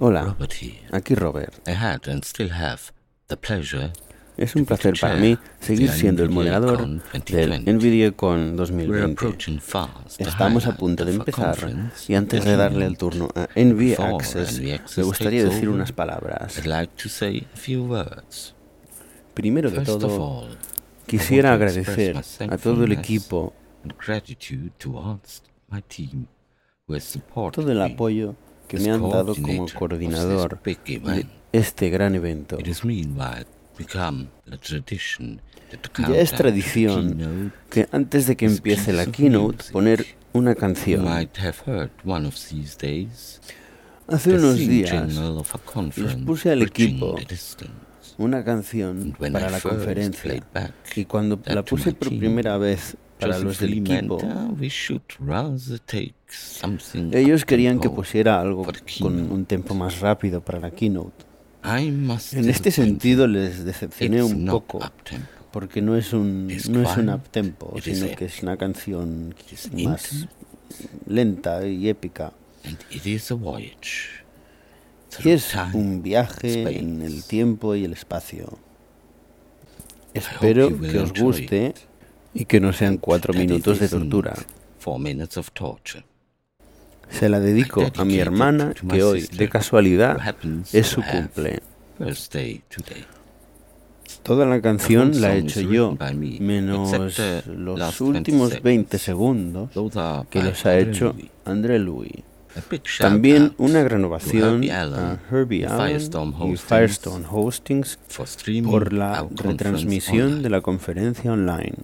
Hola, aquí Robert. Es un placer para mí seguir siendo el moderador del NVIDIA-Con 2020. Estamos a punto de empezar y antes de darle el turno a NVIDIA Access, me gustaría decir unas palabras. Primero de todo, quisiera agradecer a todo el equipo todo el apoyo que me han dado como coordinador de este gran evento. Ya es tradición que antes de que empiece la keynote poner una canción. Hace unos días les puse al equipo una canción para la conferencia y cuando la puse por primera vez para los del equipo. Ellos querían que pusiera algo con un tempo más rápido para la keynote. En este sentido les decepcioné un poco porque no es un no es un uptempo, sino que es una canción más lenta y épica. Y es un viaje en el tiempo y el espacio. Espero que os guste y que no sean cuatro minutos de tortura. Se la dedico a mi hermana, que hoy, de casualidad, es su cumple. Toda la canción la he hecho yo, menos los últimos 20 segundos que los ha hecho André Louis. También una renovación a Herbie Allen y Firestone Hostings por la retransmisión de la conferencia online.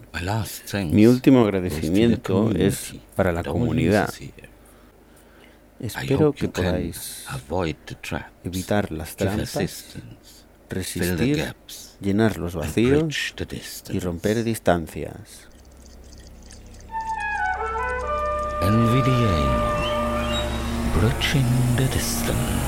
Mi último agradecimiento es para la comunidad. Espero que podáis evitar las trampas, resistir, llenar los vacíos y romper distancias. Approaching the distance.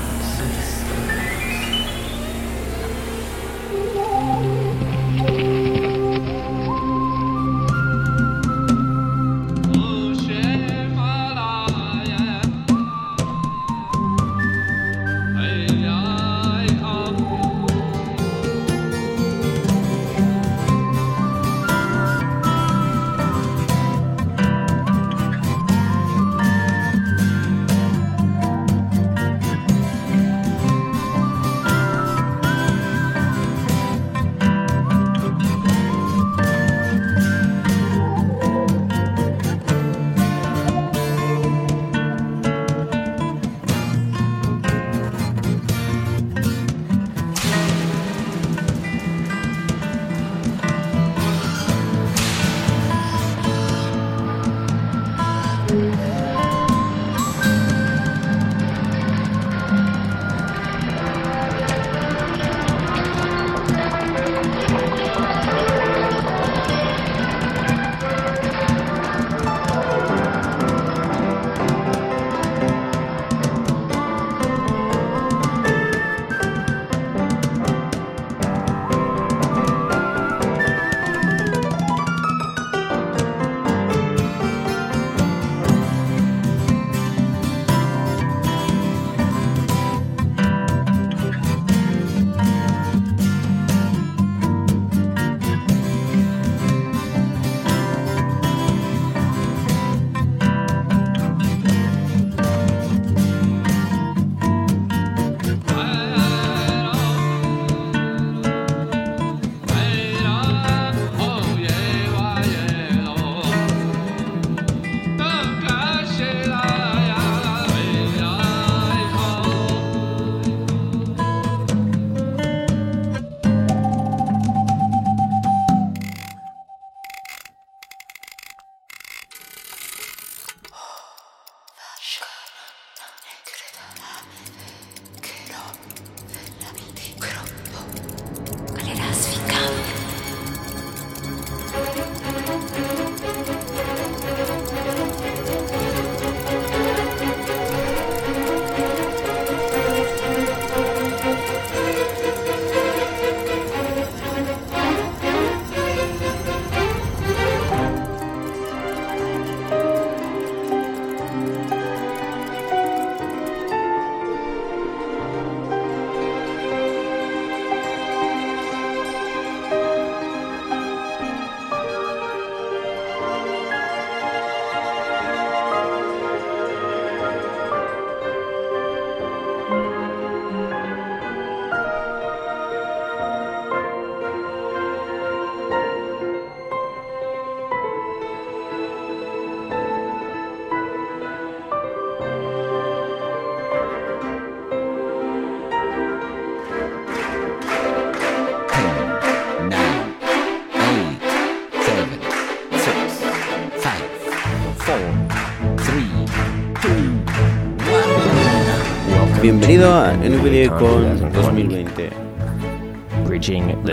Bienvenido a NVIDIA-Con 2020.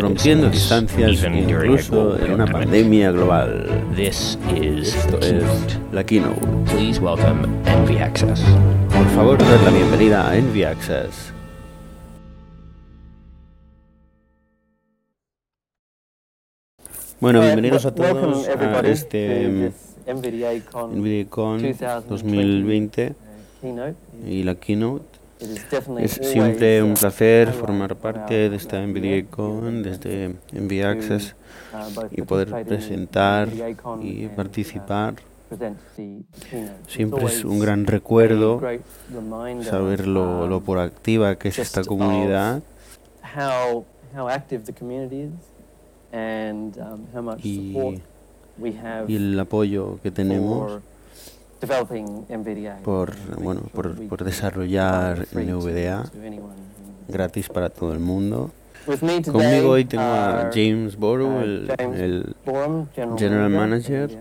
Rompiendo distancias incluso en una pandemia global. Esto es la keynote. Por favor, dad la bienvenida a Envy Access. Bueno, bienvenidos a todos a este NVIDIA Con 2020 y la keynote. Es siempre un placer formar parte de esta NVIDIA Con desde NVIDIA Access y poder presentar y participar. Siempre es un gran recuerdo saber lo, lo proactiva que es esta comunidad. y, y el apoyo que tenemos por, bueno, por, por desarrollar NVDA gratis para todo el mundo. Conmigo hoy tengo a James Borough, el, el General Manager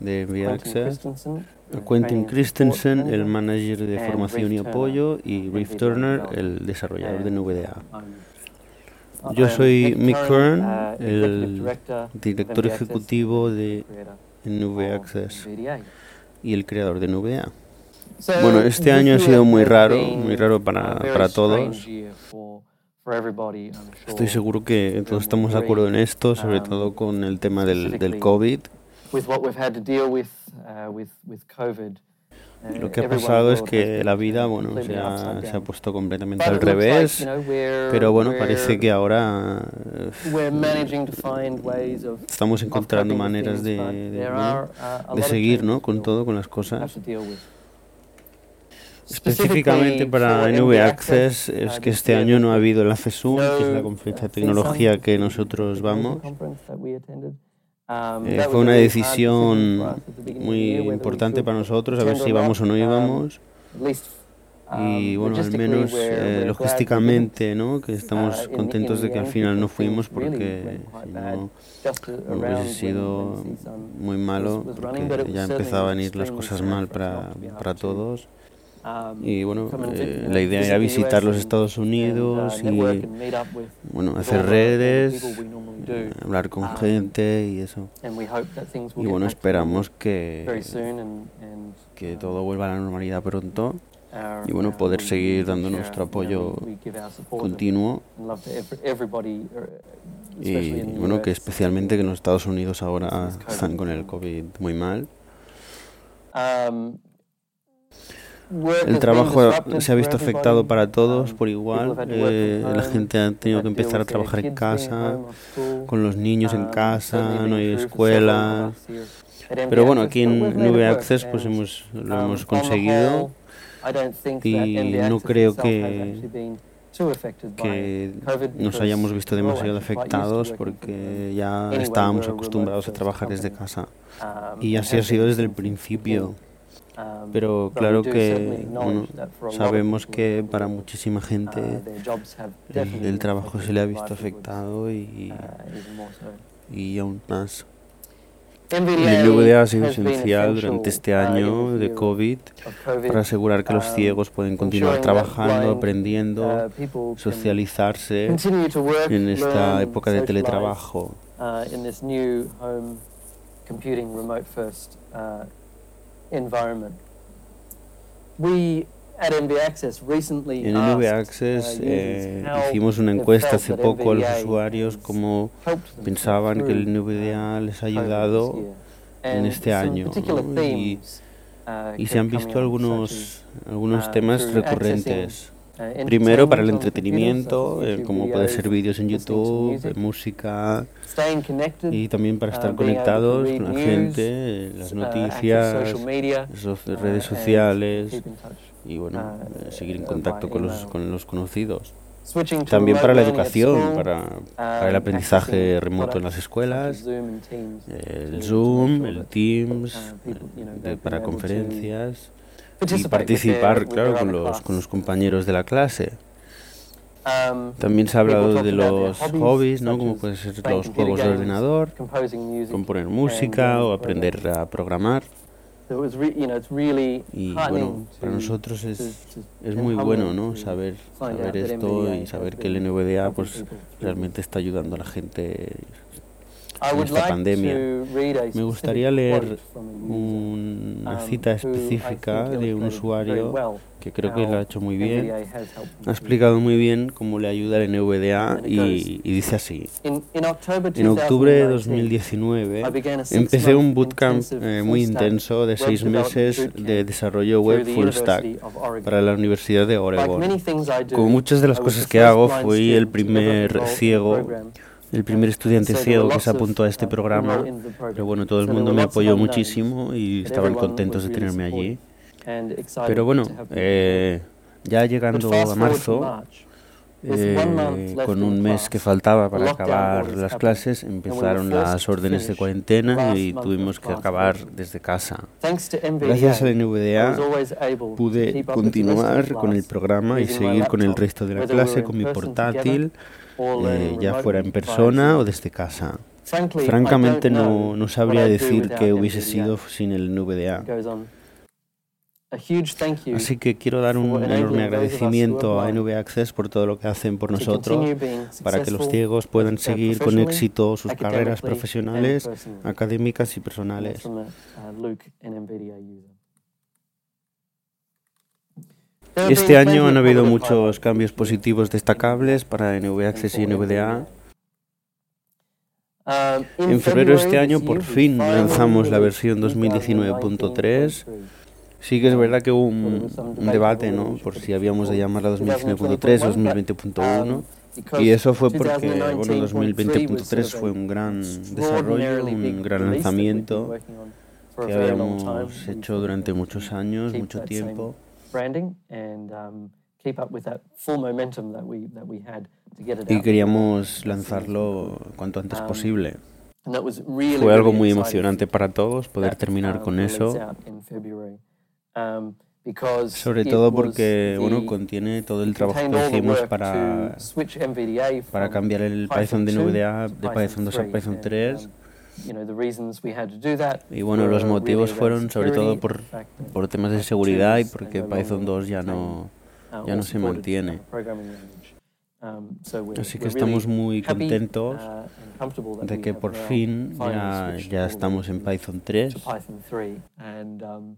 de NVIDIA. Access, a Quentin Christensen, el Manager de Formación y Apoyo, y Riff Turner, el desarrollador de NVDA. Yo soy Mick Kern, el director ejecutivo de NVIDIA Access y el creador de NVDA. Bueno, este año ha sido muy raro, muy raro para, para todos. Estoy seguro que todos estamos de acuerdo en esto, sobre todo con el tema del, del COVID. Lo que ha pasado es que la vida, bueno, se ha, se ha puesto completamente al revés, pero bueno, parece que ahora estamos encontrando maneras de, de, seguir, ¿no? Con todo, con las cosas. Específicamente para NV Access es que este año no ha habido el ACESUM, que es la conferencia de tecnología que nosotros vamos. Eh, fue una decisión muy importante para nosotros, a ver si íbamos o no um, íbamos. Y um, bueno, al menos eh, logísticamente, ¿no? Que estamos uh, contentos de que al final no fuimos porque si no, hubiese sido muy malo, porque ya empezaban a ir las cosas mal para, para todos. Y bueno, eh, la idea era visitar los Estados uh, Unidos y bueno, hacer redes, hablar con um, gente y eso. Y bueno, esperamos que, que todo vuelva a la normalidad pronto y bueno, poder seguir dando nuestro apoyo continuo uh, y bueno, que especialmente que en los Estados Unidos ahora están con el COVID muy mal. Um, el trabajo se ha visto afectado para todos por igual. Eh, la gente ha tenido que empezar a trabajar en casa, con los niños en casa, no hay escuela. Pero bueno, aquí en Nube Access pues hemos, lo hemos conseguido y no creo que, que nos hayamos visto demasiado afectados porque ya estábamos acostumbrados a trabajar desde casa. Y así ha sido desde el principio. Um, Pero claro que sabemos que para muchísima gente uh, el, trabajo se le ha visto afectado y, uh, y aún más. El ha sido esencial durante este uh, año de COVID para asegurar que los um, ciegos pueden continuar trabajando, aprendiendo, socializarse en esta época de teletrabajo environment. We at NV Access recently en NV Access uh, eh, hicimos una encuesta hace poco a los usuarios cómo pensaban que el NVDA les ha ayudado en este año ¿no? y, uh, y se han visto algunos, algunos uh, temas recurrentes. Primero para el entretenimiento, eh, como puede ser vídeos en YouTube, música, y también para estar conectados con la gente, las noticias, las redes sociales y bueno, eh, seguir en contacto con los, con los conocidos. También para la educación, para, para el aprendizaje remoto en las escuelas, el Zoom, el Teams, para conferencias y participar, claro, con los, con los compañeros de la clase. También se ha hablado de los hobbies, ¿no? Como pueden ser los juegos de ordenador, componer música o aprender a programar. Y bueno, para nosotros es, es muy bueno ¿no? saber, saber esto y saber que el NVDA pues, realmente está ayudando a la gente en esta pandemia. Me gustaría leer una um, cita específica de un usuario que creo que lo ha hecho muy bien. Ha explicado muy bien cómo le ayuda el NVDA y, y dice así. En octubre de 2019 empecé un bootcamp eh, muy intenso de seis meses de desarrollo web full stack para la Universidad de Oregon. Como muchas de las cosas que hago, fui el primer ciego el primer estudiante ciego que se apuntó a este programa, pero bueno, todo el mundo me apoyó muchísimo y estaban contentos de tenerme allí. Pero bueno, eh, ya llegando a marzo, eh, con un mes que faltaba para acabar las clases, empezaron las órdenes de cuarentena y tuvimos que acabar desde casa. Gracias al NVDA pude continuar con el programa y seguir con el resto de la clase con mi portátil eh, ya fuera en persona o desde casa. Francamente no, no sabría decir qué hubiese sido sin el NVDA. Así que quiero dar un enorme agradecimiento a NV Access por todo lo que hacen por nosotros, para que los ciegos puedan seguir con éxito sus carreras profesionales, académicas y personales. Este año han habido muchos cambios positivos destacables para NV Access y NVDA. En febrero de este año por fin lanzamos la versión 2019.3. Sí que es verdad que hubo un, debate, ¿no? Por si habíamos de llamarla 2019.3 o 2020.1. Y eso fue porque, bueno, 2020.3 fue un gran desarrollo, un gran lanzamiento que habíamos hecho durante muchos años, mucho tiempo y queríamos lanzarlo cuanto antes um, posible. Fue algo muy emocionante para todos poder terminar uh, con eso. Um, Sobre todo porque bueno, contiene todo el trabajo que hicimos para, para cambiar el Python de NVDA de Python 2 a Python 3 y bueno, los motivos fueron sobre todo por, por temas de seguridad y porque Python 2 ya no, uh, ya no se mantiene. Um, Así que estamos muy contentos uh, de que por uh, fin ya, ya estamos en Python 3. Um,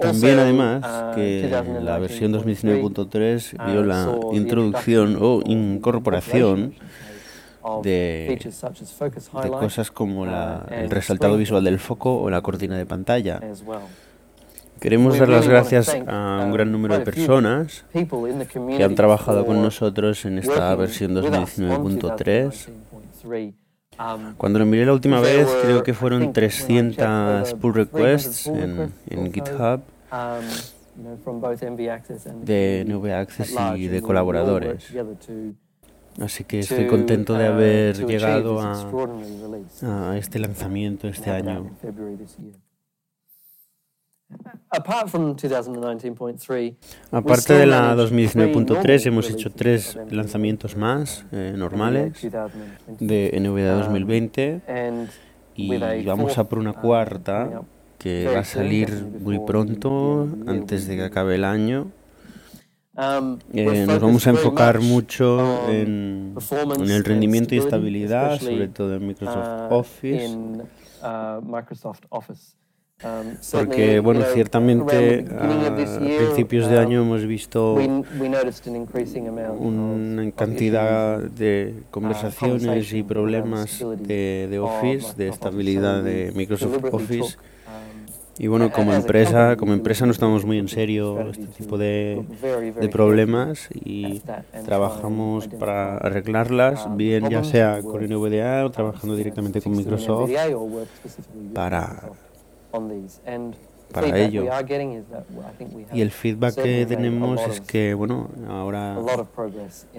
También además que la versión 2019.3 vio la introducción o incorporación de, cosas como uh, el resaltado visual del foco o la cortina de pantalla. Queremos dar las gracias a un gran número de personas que han trabajado con nosotros en esta versión 2019.3. Um, Cuando lo miré la última vez, creo que fueron 300 pull requests en, en GitHub um, de NV Access y de colaboradores. Así que estoy contento de uh, haber llegado a, este lanzamiento este año. Aparte de la 2019.3, hemos hecho tres lanzamientos más eh, normales de NVDA 2020 um, y vamos a por una uh, cuarta que va a salir muy pronto, antes de que acabe el año. Um, eh, nos vamos a enfocar mucho en, en, el rendimiento y estabilidad, sobre todo en Microsoft uh, Office. Uh, um, porque, bueno, ciertamente a principios de año um, hemos visto una cantidad de uh, conversaciones y problemas de, de Office, de estabilidad de Microsoft Office y bueno, como empresa, como empresa no estamos muy en serio este tipo de, de problemas y trabajamos para arreglarlas, bien ya sea con NVDA o trabajando directamente con Microsoft para, para ello. Y el feedback que tenemos es que, bueno, ahora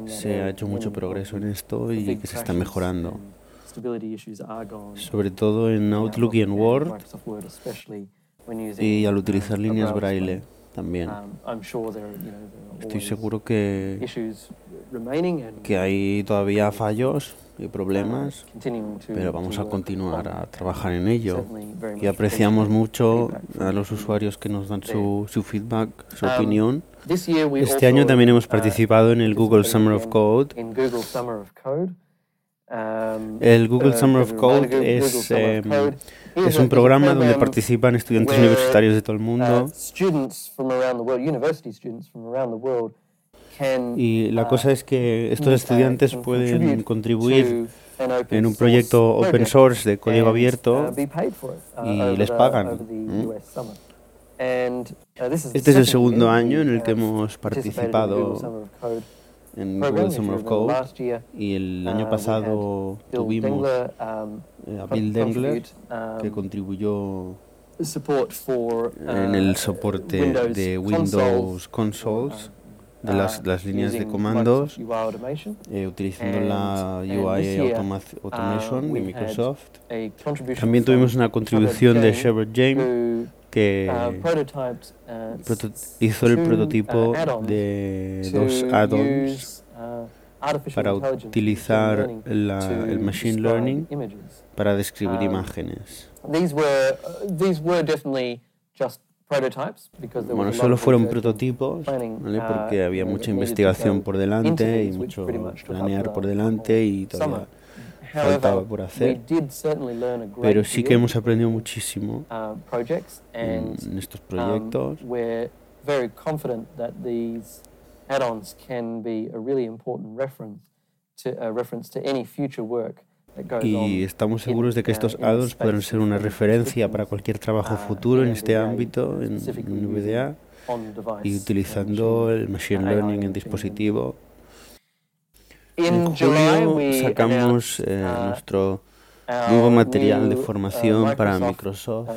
se ha hecho mucho progreso en esto y que se está mejorando. Sobre todo en Outlook y en Word y al utilizar líneas braille también. Um, Estoy seguro que, que hay todavía fallos y problemas, pero vamos a continuar a trabajar en ello. Y apreciamos mucho a los usuarios que nos dan su, su feedback, su opinión. Este año también hemos participado en el Google Summer of Code. El Google Summer of Code es, es un programa donde participan estudiantes universitarios de todo el mundo. Y la cosa es que estos estudiantes pueden contribuir en un proyecto open source de código abierto y les pagan. Este es el segundo año en el que hemos participado en Google Summer of Code. y el año pasado tuvimos a Bill Dengler que contribuyó en el soporte de Windows Consoles de las, las líneas de comandos eh, utilizando la UI Automation de Microsoft. También tuvimos una contribución de Shepard James que hizo el prototipo de dos add-ons para utilizar la, el machine learning para describir imágenes. Bueno, solo fueron prototipos, ¿vale? porque había mucha investigación por delante y mucho planear por delante y todavía faltaba por hacer. Pero sí que hemos aprendido muchísimo en estos proyectos. add-ons can be a really important reference to, a reference to any future work y estamos seguros de que estos uh, add-ons podrán ser una referencia para cualquier trabajo uh, futuro en este ámbito, en, NVDA, y utilizando el Machine Learning en dispositivo. En julio sacamos eh, uh, nuestro nuevo material de formación para Microsoft.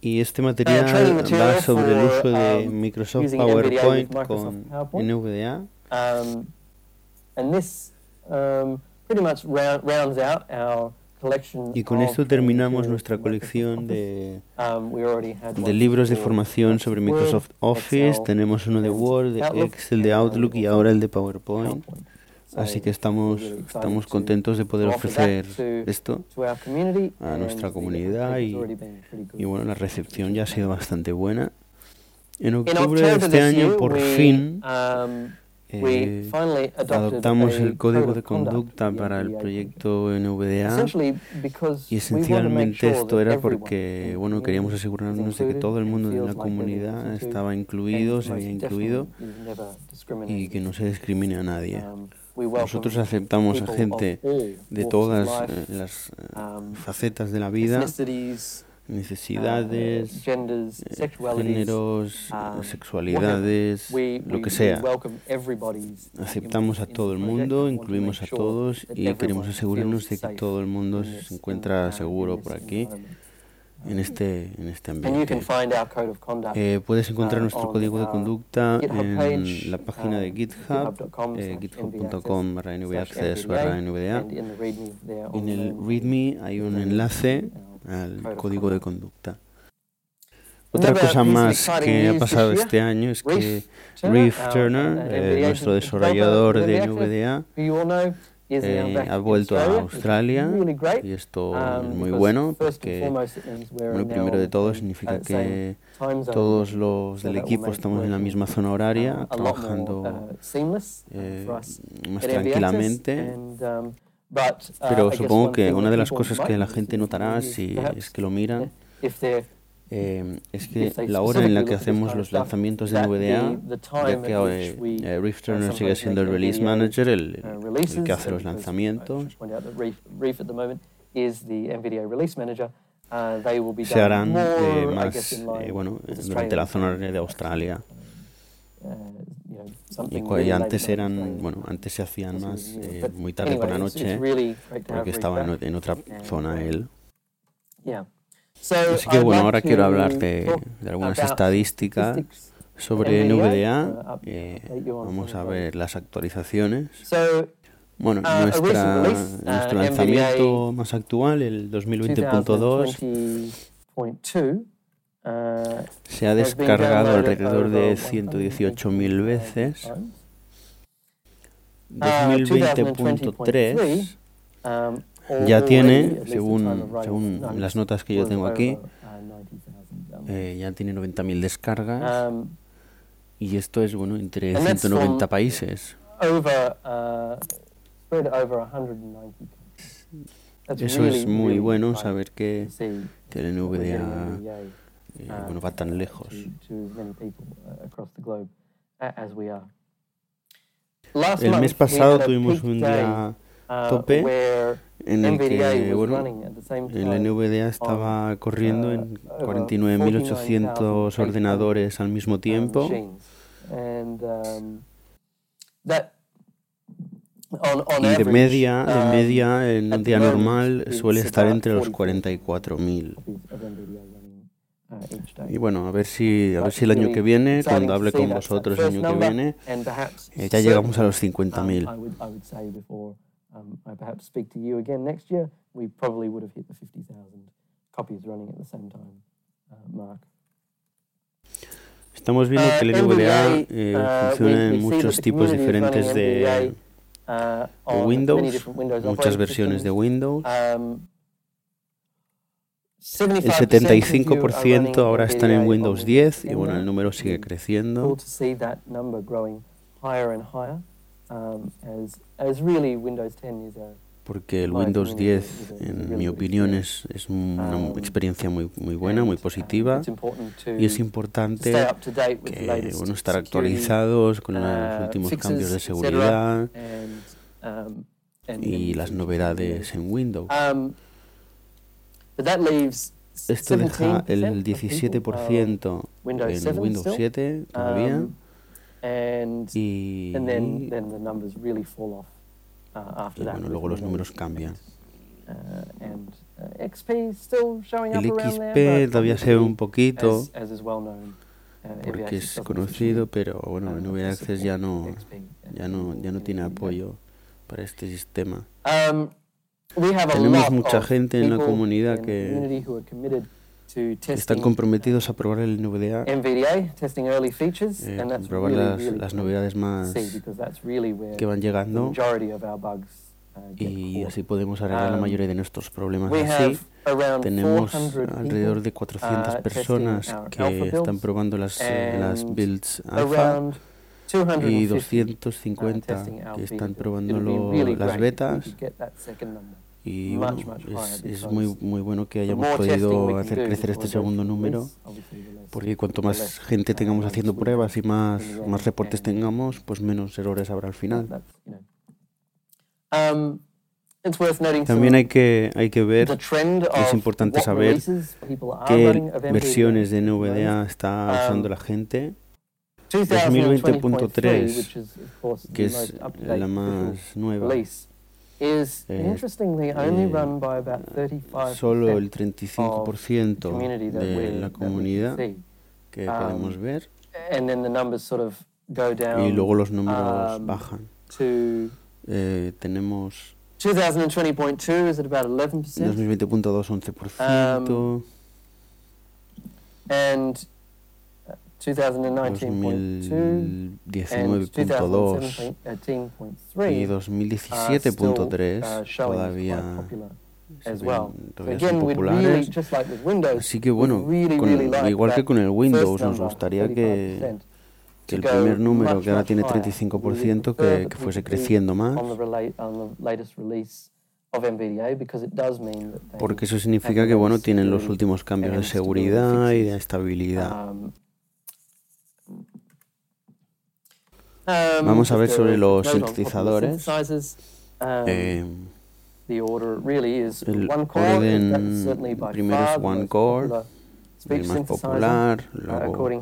Y este material va sobre el uso de um, Microsoft PowerPoint con NVDA. Um, y con esto terminamos nuestra colección de, um, de libros de formación sobre Microsoft Office. Tenemos uno de Word, de Excel, de Outlook y ahora el de PowerPoint. Así que estamos, estamos contentos de poder ofrecer esto a nuestra comunidad y, y bueno, la recepción ya ha sido bastante buena. En octubre de este año, por fin, um, eh, adoptamos el código de conducta para el proyecto NVDA y esencialmente esto era porque bueno queríamos asegurarnos de que todo el mundo de la comunidad estaba incluido, se había incluido y que no se discrimine a nadie. Nosotros aceptamos a gente de todas las um, facetas de la vida necesidades, uh, eh, géneros, um, sexualidades, lo que sea. Aceptamos a todo el mundo, incluimos a todos y queremos asegurarnos de que todo el mundo se encuentra seguro por aquí en este, en este ambiente. Eh, puedes encontrar uh, nuestro código de conducta en la página de GitHub, eh, github.com barra nvaccess barra nvda. En el README hay un enlace al código de conducta. Otra cosa más que ha pasado este año es que Reef Turner, eh, nuestro desarrollador de NVDA, eh, ha vuelto a Australia y esto es muy bueno porque, bueno, primero de todo significa que todos los del equipo estamos en la misma zona horaria, trabajando eh, más tranquilamente. Pero uh, supongo que una de las cosas que la gente notará si es que lo miran eh, es que la hora en la que hacemos los lanzamientos de NVDA, ya que eh, eh Rift Turner sigue siendo el release manager, el, uh, el que hace los lanzamientos, uh, se harán eh, más bueno, durante la zona de Australia. Y, antes eran, bueno, antes se hacían más muy tarde por la noche porque estaba en, otra zona él. Así que bueno, ahora quiero hablar de, algunas estadísticas sobre NVDA. Eh, vamos a ver las actualizaciones. Bueno, uh, nuestra, uh, nuestro lanzamiento más actual, el 2020.2, se ha descargado alrededor de 118.000 veces. 2020.3 ya tiene, según, según las notas que yo tengo aquí, eh, ya tiene 90.000 descargas. Y esto es bueno entre 190 países. Eso es muy bueno saber que, que el NVDA eh, bueno, va tan lejos. El mes pasado tuvimos un día tope en el que bueno, el NVDA estaba corriendo en 49.800 ordenadores al mismo tiempo. Y de media, de media en un día normal suele estar entre los 44.000. Y bueno, a ver si a ver si el año que viene, cuando hable con vosotros el año que viene, eh, ya llegamos a los 50.000. Um, I perhaps speak to you again next year, we probably would have hit the 50,000 copies running at the same time uh, mark. Estamos viendo uh, que el NVDA eh, uh, funciona en muchos tipos diferentes de, uh, de Windows, muchas versiones de Windows. Um, el 75% ahora están en Windows 10 y bueno, el número sigue creciendo. Porque el Windows 10, en mi opinión, es, es una um, experiencia muy, muy buena, muy positiva. Y es importante que, bueno, estar actualizados con los uh, últimos cambios de seguridad um, y las novedades en Windows. Um, Esto deja el 17% en Windows 7 todavía y, bueno, luego los números cambian. Uh, uh, el XP todavía se ve un poquito uh, porque es conocido, pero bueno, NVIDIA Access ya no, ya no, ya no tiene apoyo para este sistema. Um, Tenemos mucha gente en la comunidad que están comprometidos a probar el NVDA, eh, probar las, las, novedades más que van llegando. uh, y así podemos arreglar la um, mayoría de nuestros problemas. Así tenemos alrededor de 400 uh, personas que están probando las, las builds alfa y 250 uh, que están probando las betas y es, muy, muy bueno que hayamos podido hacer crecer este segundo número, porque cuanto más gente tengamos haciendo pruebas y más, más reportes tengamos, pues menos errores habrá al final. Um, También hay que, hay que ver, es importante saber qué versiones de NVDA está usando la gente. 2020.3, que es la más nueva, eh, solo el 35% de la comunidad que podemos um, ver y luego los números um, bajan. Eh, tenemos 2020.2 11%. 2019.2 y 2017.3 todavía todavía son populares. Así que bueno, igual que con el Windows, nos gustaría que, que el primer número, que ahora tiene 35%, que, que fuese creciendo más. Porque eso significa que bueno, tienen los últimos cambios de seguridad y de estabilidad. Vamos a ver sobre los sintetizadores. Um, eh, el orden primero es one core, el más popular, uh, luego el,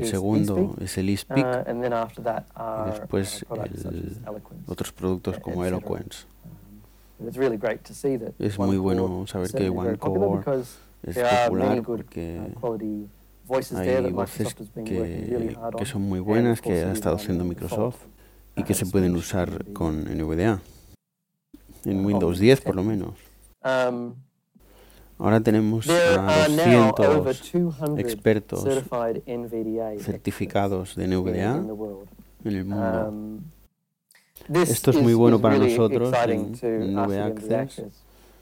el segundo es el eSpeak uh, y después el, otros productos como Eloquence. Um, es muy bueno saber que one core es popular porque hay voces que, que son muy buenas, que ha estado haciendo Microsoft y que se pueden usar con NVDA. En Windows 10 por lo menos. Um, Ahora tenemos a 200 expertos certificados de NVDA en el mundo. Um, Esto es muy bueno para nosotros en, Access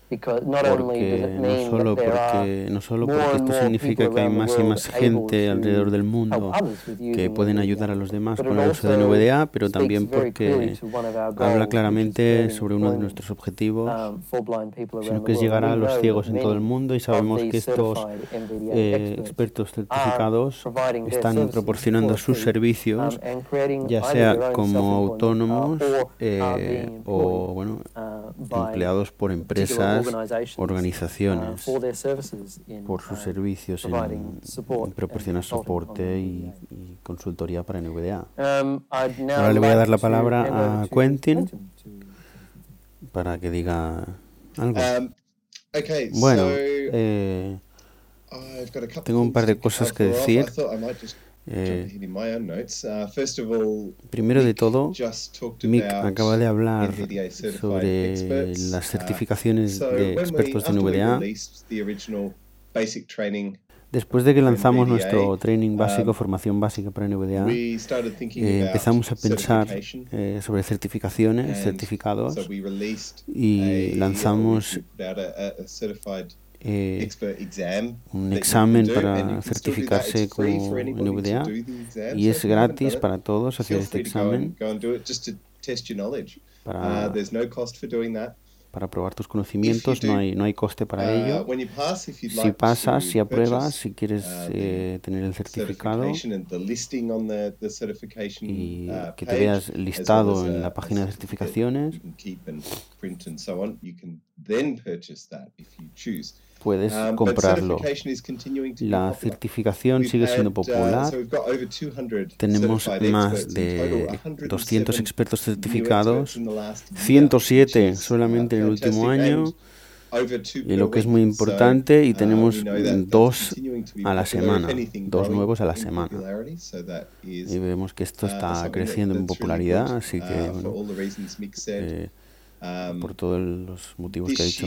porque no solo porque no solo porque esto significa que hay más y más gente alrededor del mundo que pueden ayudar a los demás con el uso de NVDA, pero también porque habla claramente sobre uno de nuestros objetivos, um, sino que es llegar a los ciegos en todo el mundo y sabemos que estos eh, expertos certificados están proporcionando sus servicios, um, ya sea como autónomos uh, eh, o bueno, uh, empleados por empresas organizaciones uh, por sus servicios en, proporcionar soporte y, consultoría para NVDA. Um, Ahora le voy a dar la palabra a Quentin para que diga algo. Um, bueno, eh, tengo un par de cosas que decir. Eh, uh, primero de todo, Mick acaba de hablar sobre las uh, certificaciones de expertos de NVDA. Después de que lanzamos nuestro training básico, um, formación básica para NVDA, eh, empezamos a pensar eh, sobre certificaciones, certificados, y lanzamos eh, un examen para certificarse como NVDA y es gratis para todos hacer este examen. para, uh, para probar tus conocimientos, no hay, no hay coste para uh, ello. Si pasas, si apruebas, si quieres uh, eh, tener el certificado y que te veas listado en la página de certificaciones, puedes um, comprarlo. La certificación sigue siendo uh, popular. Tenemos más de 200 expertos certificados, 107 solamente en el último año. Y lo que es muy importante, y uh, tenemos dos a la semana, dos nuevos a la semana. Y vemos que esto uh, está creciendo en popularidad, así que bueno, por todos los motivos que ha dicho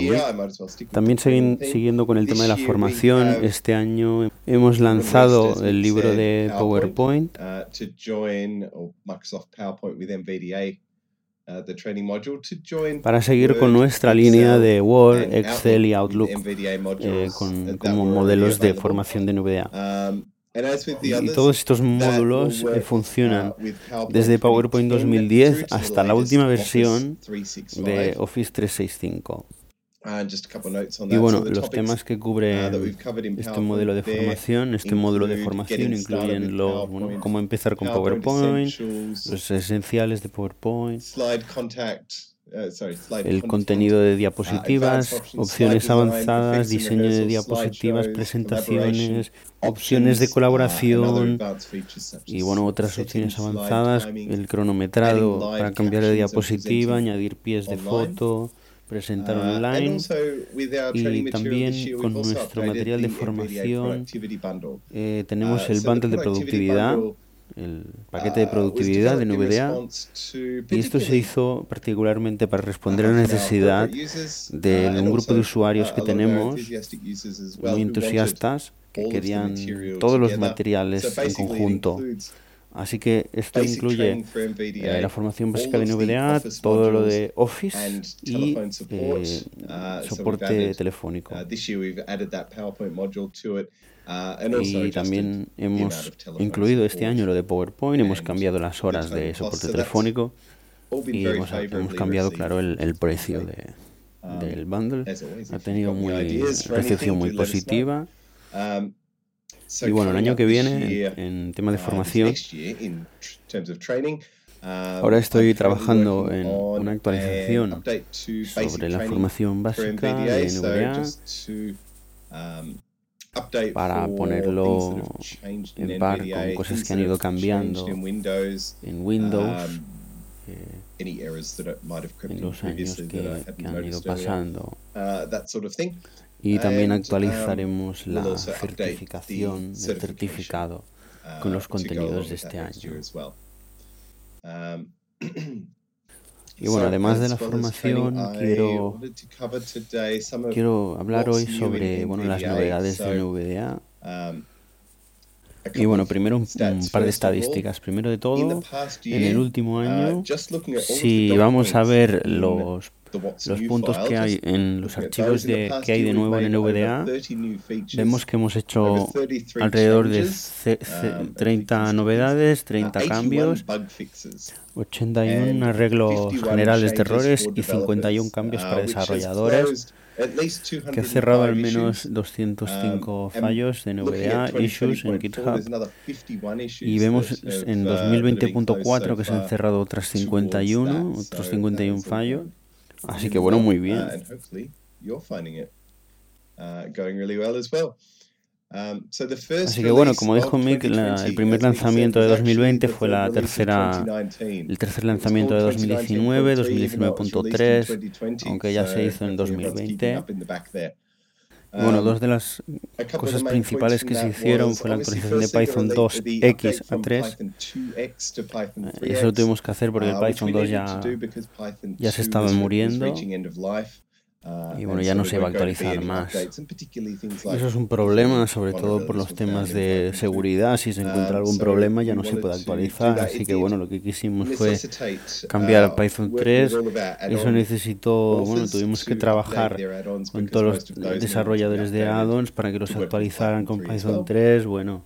También siguiendo con el tema de la formación, este año hemos lanzado el libro de PowerPoint. uh, uh, para seguir con nuestra línea de Word, Excel y Outlook eh, con, como modelos de formación de NVDA. Y todos estos módulos eh, funcionan uh, desde PowerPoint 2010 hasta la última versión de Office 365. Y bueno, los temas que cubre uh, este modelo de formación, este módulo de formación incluyen lo, cómo empezar con PowerPoint, los esenciales de PowerPoint, el contenido de diapositivas, opciones avanzadas, diseño de diapositivas, presentaciones, opciones de colaboración y bueno, otras opciones avanzadas, el cronometrado para cambiar de diapositiva, añadir pies de foto, presentar uh, online y también con nuestro material de formación eh, tenemos uh, el bundle de productividad el paquete de uh, productividad de NVDA y esto se hizo particularmente para responder a la necesidad de uh, un grupo de usuarios que tenemos muy entusiastas que querían todos los materiales en conjunto. Así que esto incluye eh, la formación básica de NVDA, todo lo de Office y eh, soporte telefónico. Uh, y también hemos incluido este año lo de PowerPoint, hemos cambiado las horas de soporte telefónico y hemos, cambiado, claro, el, precio de, um, del bundle. Ha tenido muy recepción muy positiva. Um, y bueno, el año que viene, en, tema de uh, formación, um, Ahora estoy trabajando en una actualización sobre la formación básica de NVDA para ponerlo en par con cosas que han ido cambiando en Windows, en eh, en los años que, han ido pasando. Uh, y también actualizaremos um, la certificación, el certificado con los uh, contenidos de este año. Y bueno, además de la formación, quiero, quiero hablar hoy sobre bueno, las novedades de NVDA. Um, Y bueno, primero un, par de estadísticas. Primero de todo, en el último uh, año, si vamos a ver los los puntos que hay en los archivos de, que hay de nuevo en NVDA, vemos que hemos hecho alrededor de 30 um, novedades, 30 cambios, 81 arreglos generales de errores y 51 cambios uh, para desarrolladores que ha cerrado al menos 205 um, fallos de NVDA, issues en GitHub. Y vemos en 2020.4 uh, que se han cerrado otras 51, otros 51 fallos. Así que bueno, muy bien. Así que bueno, como dijo Mick, el primer lanzamiento de 2020 fue la tercera, el tercer lanzamiento de 2019, 2019.3, aunque ya se hizo en 2020. Bueno, um, dos de las cosas principales que se hicieron fue la actualización de Python 2X a 3. Y eso lo tuvimos que hacer porque el uh, Python 2 ya, ya se estaba muriendo. Ah, y bueno, ya no se va a actualizar más. Eso es un problema, sobre todo por los temas de seguridad. Si se encuentra algún problema, ya no se puede actualizar. Así que bueno, lo que quisimos fue cambiar a Python 3. Eso necesitó, bueno, tuvimos que trabajar con todos los desarrolladores de add-ons para que los actualizaran con Python 3. Bueno.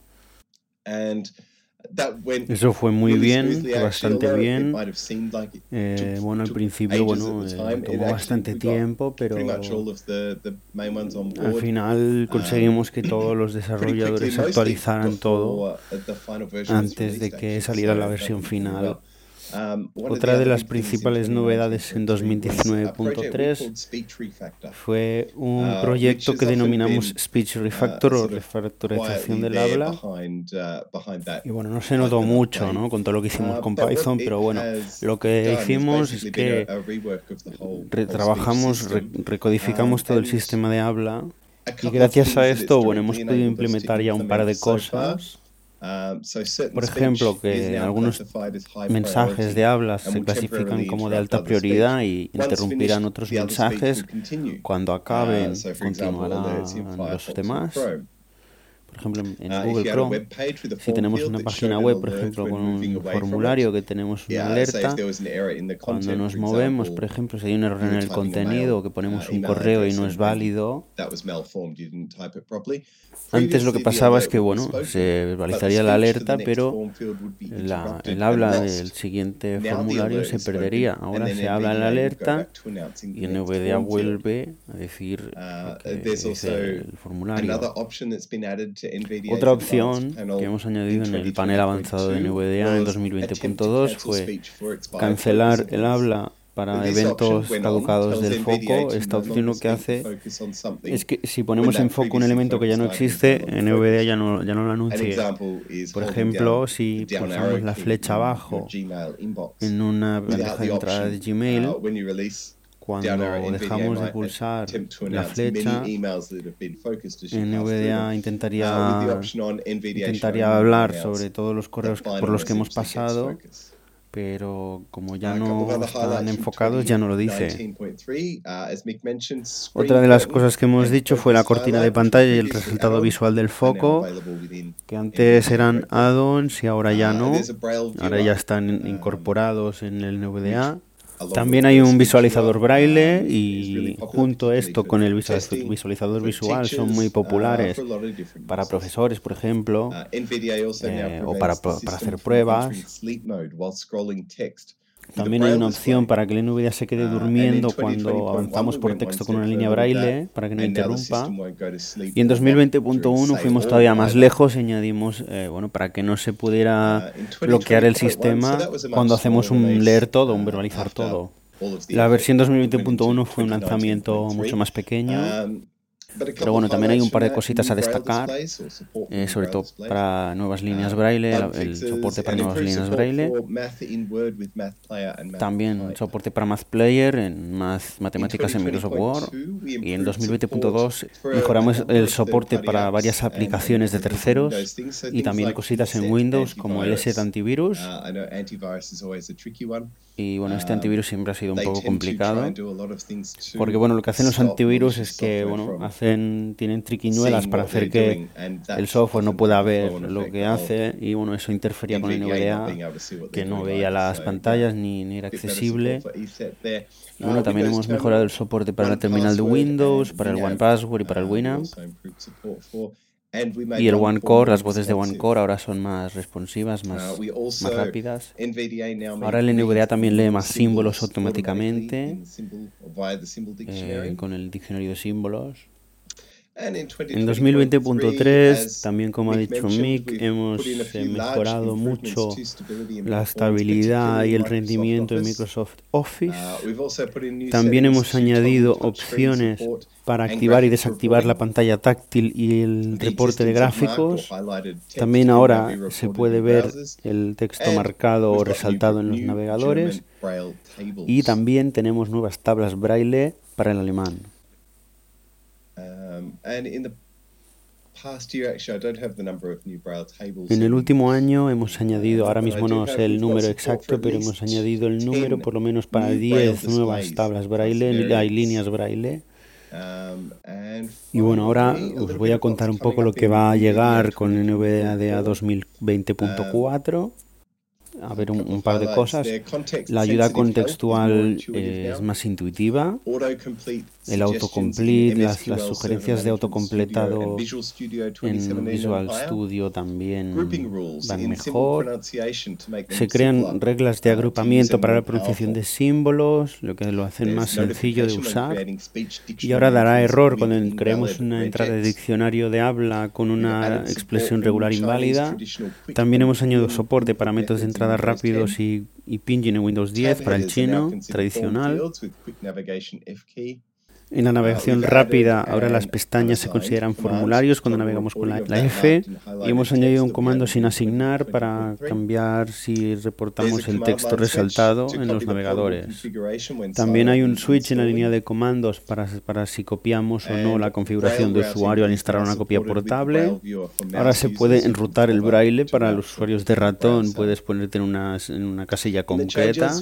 Eso fue muy bien, bastante bien. Eh, bueno, al principio, bueno, eh, tomó bastante tiempo, pero al final conseguimos que todos los desarrolladores actualizaran todo antes de que saliera la versión final. Um, Otra de las principales novedades en 2019.3 fue un uh, proyecto que denominamos Speech uh, Refactor o refactorización del habla. Uh, y bueno, no se notó mucho ¿no? con todo lo que hicimos con Python, pero bueno, lo que hicimos es que trabajamos, recodificamos todo el sistema de habla y gracias a esto, bueno, hemos podido implementar ya un par de cosas Um, Por ejemplo, que algunos mensajes de habla se clasifican como de alta prioridad y interrumpirán otros mensajes. Cuando uh, acaben, continuarán los demás por ejemplo, en uh, Google Chrome, si tenemos una página web, por ejemplo, con un formulario que tenemos una alerta, cuando nos movemos, por ejemplo, si hay un error en el contenido que ponemos uh, un correo y no es válido, antes lo que pasaba es que, bueno, se verbalizaría la alerta, pero la, el habla del siguiente formulario se perdería. Ahora se habla en la alerta y NVDA vuelve a decir uh, que el formulario. Otra opción que hemos añadido en el panel avanzado de NVDA en 2020.2 fue cancelar el habla para eventos caducados del foco. Esta opción lo que hace es que si ponemos en foco un elemento que ya no existe, NVDA ya no, ya no lo anuncia. Por ejemplo, si pulsamos la flecha abajo en una bandeja de entrada de Gmail, uh, cuando dejamos de pulsar la flecha, NVDA intentaría, intentaría hablar sobre todos los correos por los que hemos pasado, pero como ya no están enfocados, ya no lo dice. Otra de las cosas que hemos dicho fue la cortina de pantalla y el resultado visual del foco, que antes eran add-ons y ahora ya no. Ahora ya están incorporados en el NVDA. También hay un visualizador braille y junto esto con el visualizador visual son muy populares para profesores, por ejemplo, eh, o para, para hacer pruebas. También hay una opción para que el NVIDIA se quede uh, durmiendo cuando avanzamos por texto con una línea braille para que no interrumpa. Y en 2020.1 fuimos todavía más lejos y añadimos, eh, bueno, para que no se pudiera uh, bloquear el sistema cuando hacemos un leer todo, un uh, verbalizar todo. La versión 2020.1 fue un lanzamiento mucho más pequeño. Pero bueno, también hay un par de cositas a destacar, eh, sobre todo para nuevas líneas braille, el soporte para nuevas líneas braille. También soporte para Math Player en Math, Matemáticas en Microsoft Word. Y en 2020.2 mejoramos el soporte para varias aplicaciones de terceros y también cositas en Windows como el S antivirus. Y bueno, este antivirus siempre ha sido un poco complicado porque bueno, lo que hacen los antivirus es que bueno, hace hacen, tienen triquiñuelas para hacer que el software no pueda ver lo que hace y bueno, eso interfería con el NVDA, que no veía las pantallas ni, ni era accesible. Y bueno, también hemos mejorado el soporte para la terminal de Windows, para el One Password y para el Winamp. Y el OneCore, las voces de OneCore ahora son más responsivas, más, más rápidas. Ahora el NVDA también lee más símbolos automáticamente eh, con el diccionario de símbolos. En 2020.3, también como ha dicho Mick, hemos eh, mejorado mucho la estabilidad y el rendimiento de Microsoft Office. Uh, también hemos añadido opciones para activar y desactivar la pantalla táctil y el reporte de gráficos. También ahora se puede ver el texto marcado o resaltado en los navegadores. Y también tenemos nuevas tablas braille para el alemán. En el último año hemos añadido, ahora mismo no sé el número exacto, pero hemos añadido el número por lo menos para 10 nuevas tablas braille, hay líneas braille. Um, y bueno, ahora os voy a contar un poco lo que va a llegar con NVDA 2020.4 a ver un, par de cosas. La ayuda contextual es más intuitiva. El autocomplete, las, las sugerencias de autocompletado en Visual Studio también van mejor. Se crean reglas de agrupamiento para la pronunciación de símbolos, lo que lo hacen más sencillo de usar. Y ahora dará error cuando creemos una entrada de diccionario de habla con una expresión regular inválida. También hemos añadido soporte para métodos de entrada rápidos y, y Pinyin en Windows 10 para el chino tradicional. En la navegación rápida, ahora las pestañas se consideran formularios cuando navegamos con la, F y hemos añadido un comando sin asignar para cambiar si reportamos el texto resaltado en los navegadores. También hay un switch en la línea de comandos para, para si copiamos o no la configuración de usuario al instalar una copia portable. Ahora se puede enrutar el braille para los usuarios de ratón, puedes ponerte en una, en una casilla concreta.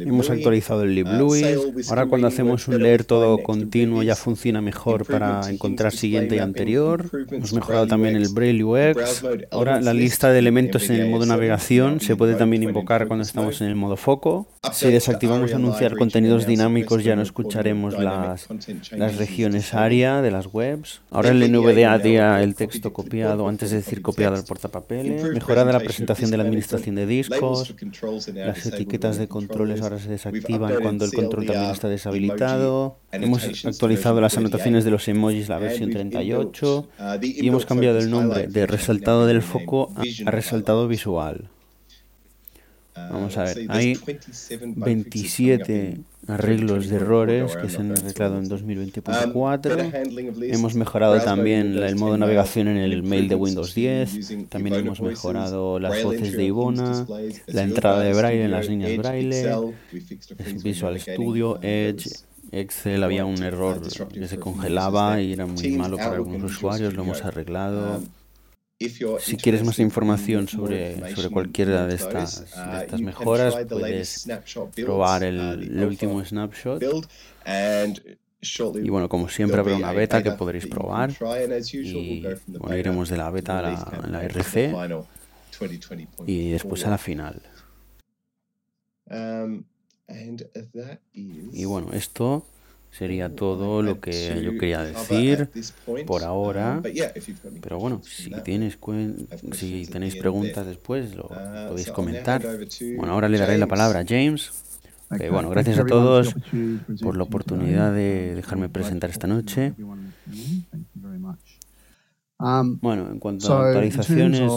Hemos actualizado el LibLouis. Ahora cuando hacemos un leer todo continuo ya funciona mejor para encontrar siguiente y anterior. Hemos mejorado también el Braille UX. Ahora la lista de elementos en el modo navegación se puede también invocar cuando estamos en el modo foco. Si desactivamos anunciar contenidos dinámicos ya no escucharemos las, las regiones área de las webs. Ahora el NVDA día el texto copiado antes de decir copiado al portapapeles. Mejorada la presentación de la administración de discos. Las etiquetas de controles ahora se desactivan cuando el control también está deshabilitado. Hemos actualizado las anotaciones de los emojis, la versión 38, y hemos cambiado el nombre de resaltado del foco a resaltado visual. Vamos a ver, hay 27 arreglos de errores que se han arreglado en 2020.4. Hemos mejorado también el modo de navegación en el mail de Windows 10. También hemos mejorado las voces de Ivona, la entrada de braille en las líneas braille, Visual Studio, Edge, Excel había un error que se congelaba y era muy malo para algunos usuarios, lo hemos arreglado. Um, si quieres más información sobre, sobre cualquiera de estas, uh, de estas mejoras, puedes probar el, el último snapshot. Y bueno, como siempre habrá una beta que podréis probar y bueno, iremos de la beta a la, a la RC y después a la final. Um, y bueno, esto sería todo lo que yo quería decir por ahora. Um, Pero bueno, si, tienes si tenéis preguntas después, lo uh, podéis comentar. Bueno, ahora le daré la palabra a James. Eh, bueno, gracias a todos por la oportunidad de dejarme presentar esta noche. Um, bueno, en cuanto a actualizaciones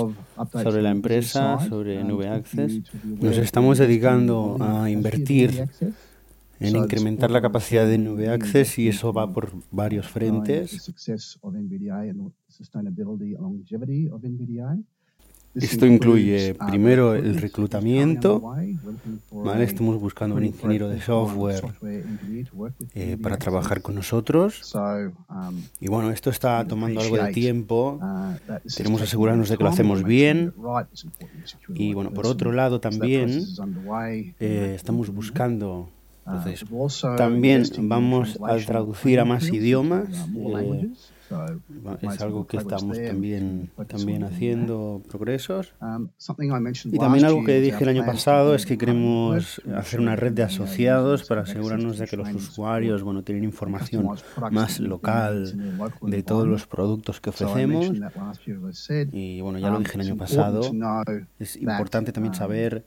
sobre la empresa, sobre um, Nube Access, nos estamos dedicando a invertir en incrementar la capacidad de Nube Access y eso va por varios frentes. Esto incluye primero el reclutamiento. ¿vale? Estamos buscando un ingeniero de software eh, para trabajar con nosotros. Y bueno, esto está tomando algo de tiempo. Queremos asegurarnos de que lo hacemos bien. Y bueno, por otro lado también eh, estamos buscando Entonces, también vamos a traducir a más idiomas. Eh, es algo que estamos también, también haciendo progresos. Um, y también algo que dije el año pasado es que queremos hacer una red de asociados para asegurarnos de que los usuarios bueno, tienen información más local de todos los productos que ofrecemos. Y bueno, ya lo dije el año pasado. Es importante también saber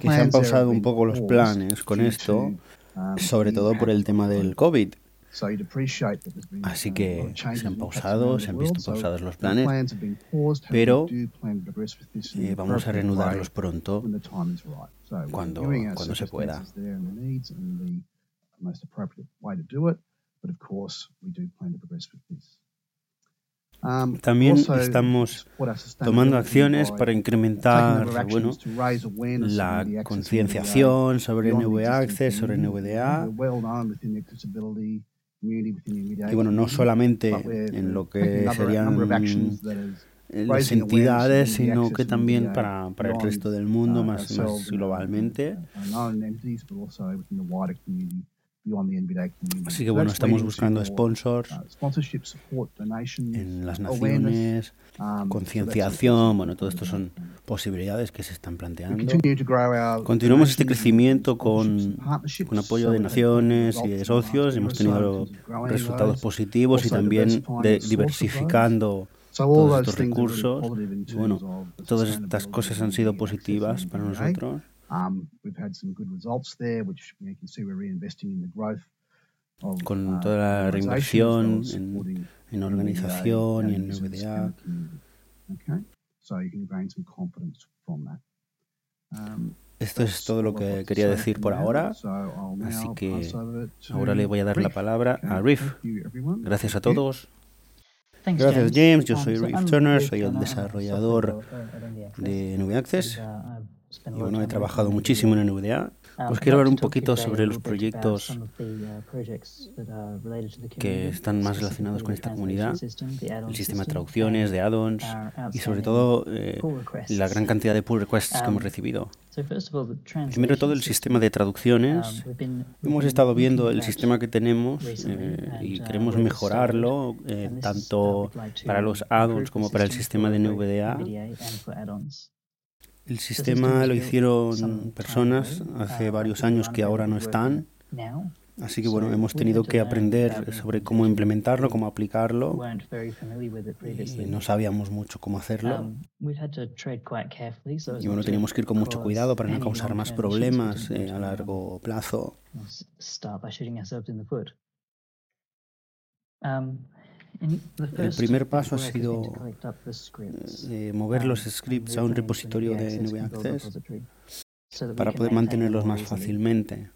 que se han pausado un poco los planes con esto, sobre todo por el tema del COVID. Así que se han pausado, se han visto pausados los planes, pero eh, vamos a reanudarlos pronto cuando, cuando se pueda. También estamos tomando acciones para incrementar bueno, la concienciación sobre NVA Access, sobre NVDA. Y bueno, no solamente en lo que serían las entidades, sino que también para, para el resto del mundo, uh, más, más globalmente. Así que bueno, estamos buscando sponsors uh, en las naciones, um, concienciación, bueno, todo esto son posibilidades que se están planteando. Continuamos este crecimiento con, con apoyo de naciones y de socios, hemos tenido resultados positivos y también de, diversificando todos estos recursos. Bueno, todas estas cosas han sido positivas para nosotros. Con toda la reinversión en, en organización y en NVDA. Um, Esto es todo lo que quería decir por ahora, así que ahora le voy a dar la palabra a Riff. Gracias a todos. Gracias James, yo soy Riff Turner, soy el desarrollador de NV Access y bueno, he trabajado muchísimo en NVDA. Pues quiero hablar un poquito sobre los proyectos que están más relacionados con esta comunidad, el sistema de traducciones, de add-ons y sobre todo eh, la gran cantidad de pull requests que hemos recibido. Primero todo el sistema de traducciones. Hemos estado viendo el sistema que tenemos eh, y queremos mejorarlo eh, tanto para los add-ons como para el sistema de NVDA. El sistema lo hicieron personas hace varios años que ahora no están. Así que bueno, hemos tenido que aprender sobre cómo implementarlo, cómo aplicarlo. Y no sabíamos mucho cómo hacerlo. Y bueno, teníamos que ir con mucho cuidado para no causar más problemas eh, a largo plazo. El primer paso ha sido eh, mover los scripts a un repositorio de NV Access para poder mantenerlos más fácilmente.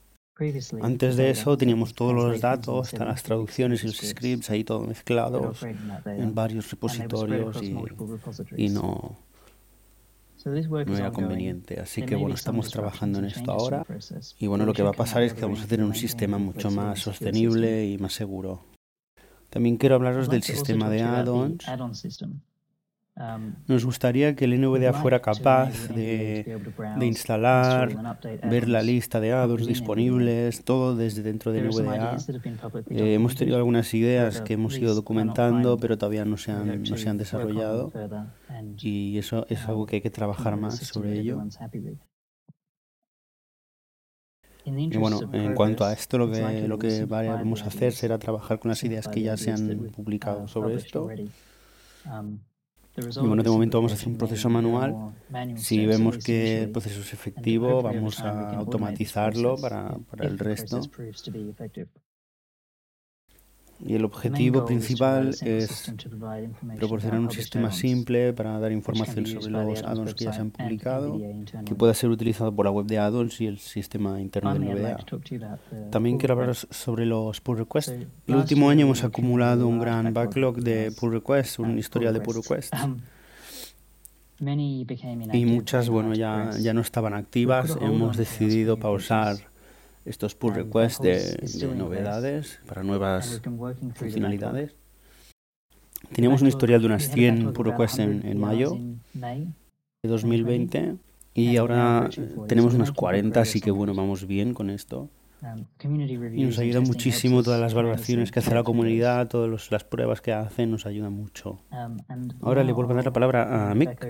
Antes de eso teníamos todos los datos, las traducciones y los scripts ahí todo mezclados en varios repositorios y, y no, no era conveniente. Así que bueno, estamos trabajando en esto ahora y bueno, lo que va a pasar es que vamos a tener un sistema mucho más sostenible y más seguro. También quiero hablaros del sistema de add-ons. Um, Nos gustaría que el NVDA fuera capaz de, instalar, ver la lista de add-ons disponibles, todo desde dentro de NVDA. Eh, hemos tenido algunas ideas que hemos ido documentando, pero todavía no se han, no se han desarrollado. Y eso es algo que hay que trabajar más sobre ello. Y bueno, en cuanto a esto, lo que, lo que vamos a hacer será trabajar con las ideas que ya se han publicado uh, sobre esto. Um, y bueno, de momento vamos a hacer un proceso manual. Si vemos que el proceso es efectivo, vamos a automatizarlo para, para el resto. Y el objetivo principal es proporcionar un sistema simple para dar información sobre los add-ons que ya se han publicado, que pueda ser utilizado por la web de add-ons y el sistema interno de NVDA. También quiero hablar sobre los pull requests. El último año hemos acumulado un gran backlog de pull requests, un historial de pull requests. Um, y muchas, bueno, ya, ya no estaban activas. Hemos decidido pausar estos pull requests de, novedades para nuevas funcionalidades. Teníamos un historial de unas 100 pull requests en, en mayo de 2020 Y ahora tenemos unas 40, así que bueno, vamos bien con esto. Y nos ayuda muchísimo todas las valoraciones que hace la comunidad, todas las pruebas que hacen, nos ayudan mucho. Ahora le vuelvo a dar la palabra a Mick.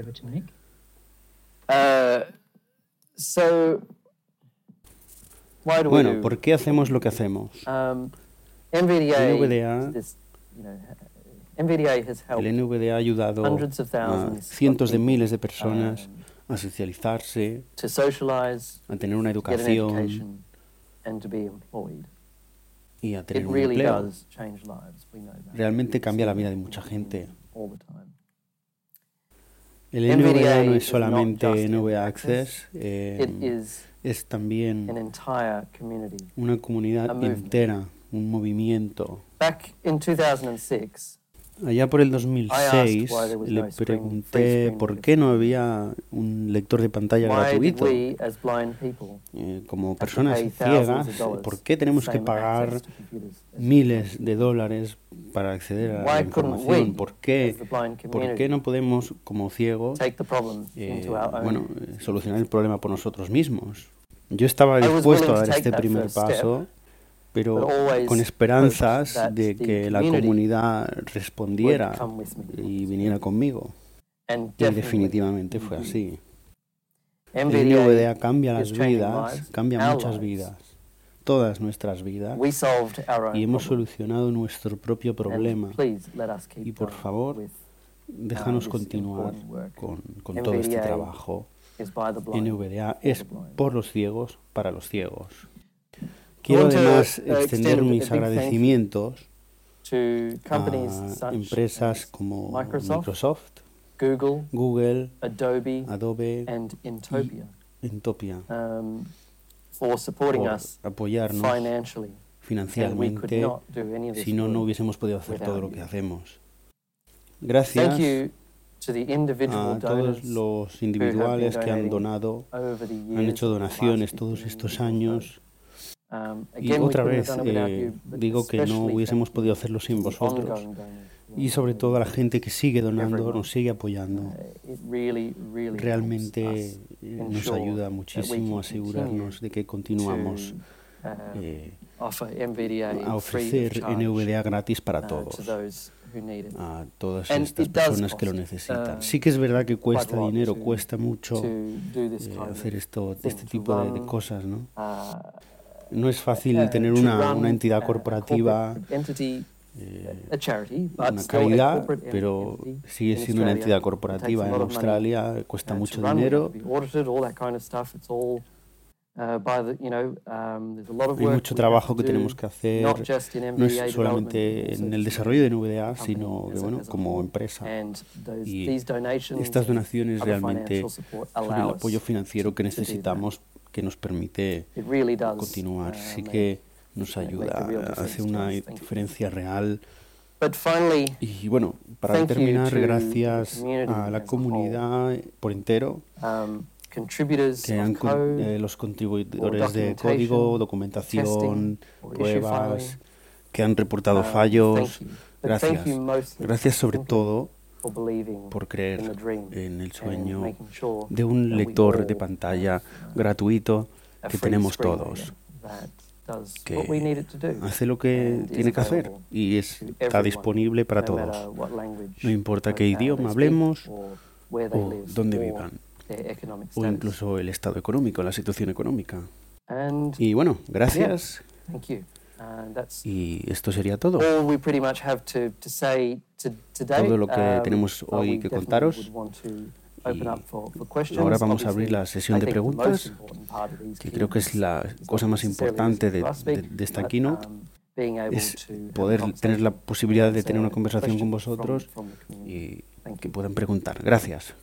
Uh, bueno, ¿por qué hacemos lo que hacemos? Um, NVDA, el NVDA ha ayudado a cientos de miles de personas um, a socializarse, a tener una educación y a tener un empleo. Realmente cambia la vida de mucha gente. El NVDA no es solamente NVDA Access, eh, es también una comunidad entera, un movimiento. Allá por el 2006 le pregunté por qué no había un lector de pantalla gratuito. Eh, como personas ciegas, ¿por qué tenemos que pagar miles de dólares para acceder a la información? ¿Por qué, ¿por qué no podemos, como ciegos, eh, bueno, solucionar el problema por nosotros mismos? Yo estaba dispuesto a dar este primer paso pero con esperanzas de que la comunidad respondiera y viniera conmigo. Y definitivamente fue así. El NVDA cambia las vidas, cambia muchas vidas, todas nuestras vidas, y hemos solucionado nuestro propio problema. Y por favor, déjanos continuar con, con todo este trabajo. NVDA es por los ciegos, para los ciegos. Quiero además extender mis agradecimientos a empresas como Microsoft, Google, Adobe, y Intopia. Um, por apoyarnos financieramente. Si no, no hubiésemos podido hacer todo lo que hacemos. Gracias a todos los individuales que han donado, han hecho donaciones todos estos años y otra vez eh, digo que no hubiésemos podido hacerlo sin vosotros. Y sobre todo a la gente que sigue donando, nos sigue apoyando. Uh, Realmente eh, nos ayuda muchísimo a asegurarnos de que continuamos uh, eh, a ofrecer NVDA gratis para uh, todos a todas estas personas que lo necesitan. Sí que es verdad que cuesta dinero, cuesta mucho hacer esto, este tipo de, de cosas, ¿no? No es fácil tener una, una entidad corporativa, eh, una caridad, pero sigue siendo una entidad corporativa en Australia, cuesta mucho dinero. Hay mucho trabajo que tenemos que hacer, no es solamente en el desarrollo de NVDA, sino que, bueno, como empresa. Y estas donaciones realmente son el apoyo financiero que necesitamos que nos permite continuar. Sí que nos ayuda, hace una diferencia real. Y bueno, para terminar, gracias a la comunidad por entero, um, que han, eh, los contribuidores de código, documentación, pruebas, que han reportado uh, fallos. Gracias. Gracias sobre todo por creer en el sueño de un lector de pantalla gratuito que tenemos todos, que hace lo que tiene que hacer y está disponible para todos. No importa qué idioma hablemos o dónde vivan, o incluso el estado económico, la situación económica. Y bueno, gracias. Y esto sería todo. Todo lo que um, tenemos hoy que contaros. Y ahora vamos a abrir la sesión de preguntas, que creo que es la cosa más importante de, de, esta keynote, um, es poder tener la posibilidad de tener una conversación con vosotros y que puedan preguntar. Gracias.